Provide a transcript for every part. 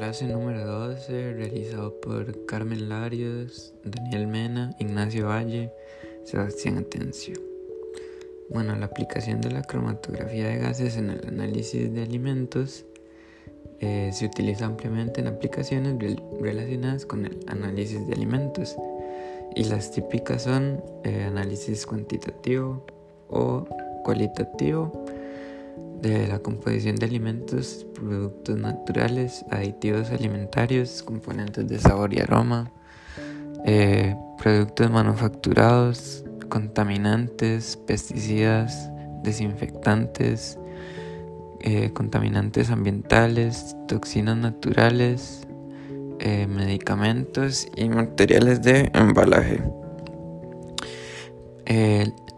Clase número 12, realizado por Carmen Larios, Daniel Mena, Ignacio Valle, Sebastián Atencio. Bueno, la aplicación de la cromatografía de gases en el análisis de alimentos eh, se utiliza ampliamente en aplicaciones relacionadas con el análisis de alimentos y las típicas son eh, análisis cuantitativo o cualitativo de la composición de alimentos, productos naturales, aditivos alimentarios, componentes de sabor y aroma, eh, productos manufacturados, contaminantes, pesticidas, desinfectantes, eh, contaminantes ambientales, toxinas naturales, eh, medicamentos y materiales de embalaje.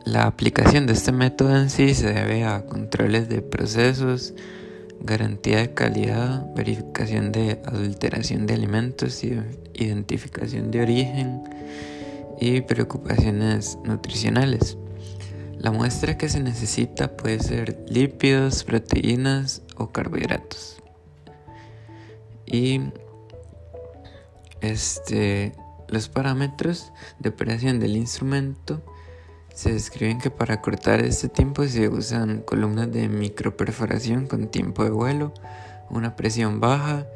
La aplicación de este método en sí se debe a controles de procesos, garantía de calidad, verificación de adulteración de alimentos, identificación de origen y preocupaciones nutricionales. La muestra que se necesita puede ser lípidos, proteínas o carbohidratos. Y este, los parámetros de operación del instrumento se describen que para cortar este tiempo se usan columnas de microperforación con tiempo de vuelo, una presión baja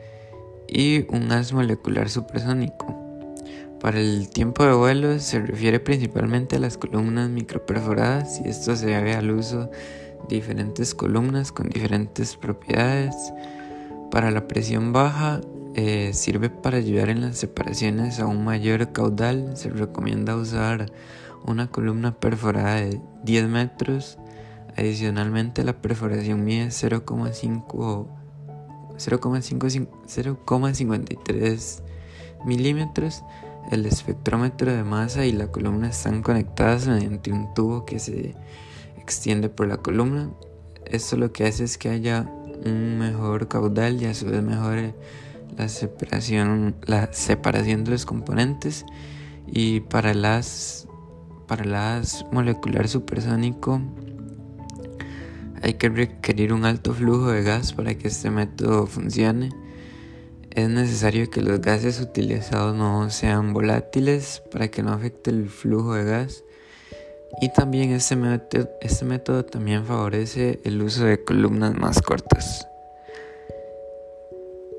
y un gas molecular supersónico. Para el tiempo de vuelo se refiere principalmente a las columnas microperforadas y esto se debe al uso de diferentes columnas con diferentes propiedades. Para la presión baja eh, sirve para ayudar en las separaciones a un mayor caudal. Se recomienda usar una columna perforada de 10 metros. Adicionalmente la perforación mide 0,53 milímetros. El espectrómetro de masa y la columna están conectadas mediante un tubo que se extiende por la columna. Esto lo que hace es que haya un mejor caudal y a su vez mejore la separación, la separación de los componentes. Y para las para las molecular supersónico hay que requerir un alto flujo de gas para que este método funcione. Es necesario que los gases utilizados no sean volátiles para que no afecte el flujo de gas. Y también este método, este método también favorece el uso de columnas más cortas.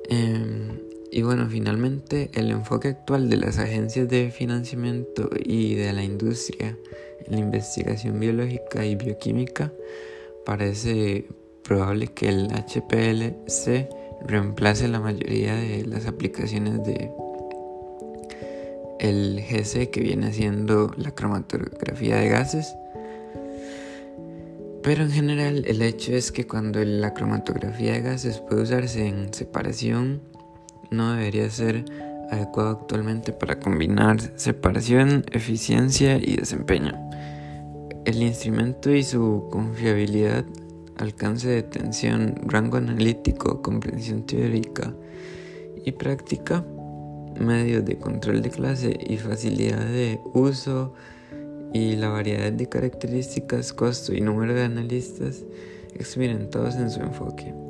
Em, y bueno, finalmente el enfoque actual de las agencias de financiamiento y de la industria en la investigación biológica y bioquímica parece probable que el HPLC reemplace la mayoría de las aplicaciones de el GC que viene siendo la cromatografía de gases. Pero en general el hecho es que cuando la cromatografía de gases puede usarse en separación no debería ser adecuado actualmente para combinar separación, eficiencia y desempeño. El instrumento y su confiabilidad, alcance de tensión, rango analítico, comprensión teórica y práctica, medios de control de clase y facilidad de uso y la variedad de características, costo y número de analistas experimentados en su enfoque.